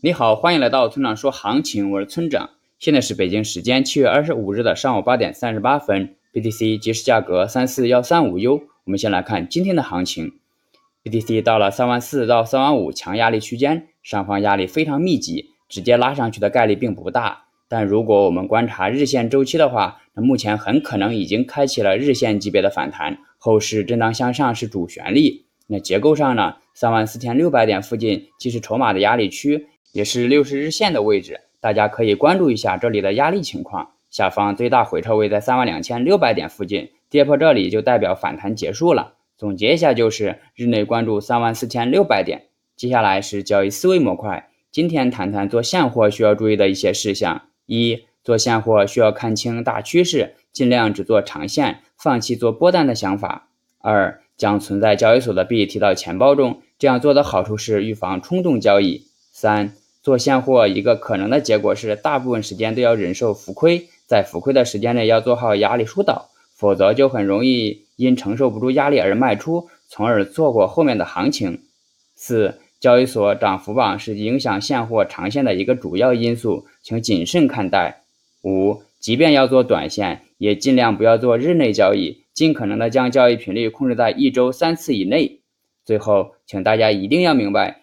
你好，欢迎来到村长说行情，我是村长。现在是北京时间七月二十五日的上午八点三十八分，BTC 即时价格三四幺三五 U。我们先来看今天的行情，BTC 到了三万四到三万五强压力区间，上方压力非常密集，直接拉上去的概率并不大。但如果我们观察日线周期的话，那目前很可能已经开启了日线级别的反弹，后市震荡向上是主旋律。那结构上呢，三万四千六百点附近既是筹码的压力区。也是六十日线的位置，大家可以关注一下这里的压力情况。下方最大回撤位在三万两千六百点附近，跌破这里就代表反弹结束了。总结一下就是日内关注三万四千六百点。接下来是交易思维模块，今天谈谈做现货需要注意的一些事项：一、做现货需要看清大趋势，尽量只做长线，放弃做波段的想法；二、将存在交易所的币提到钱包中，这样做的好处是预防冲动交易。三做现货一个可能的结果是，大部分时间都要忍受浮亏，在浮亏的时间内要做好压力疏导，否则就很容易因承受不住压力而卖出，从而错过后面的行情。四交易所涨幅榜是影响现货长线的一个主要因素，请谨慎看待。五即便要做短线，也尽量不要做日内交易，尽可能的将交易频率控制在一周三次以内。最后，请大家一定要明白。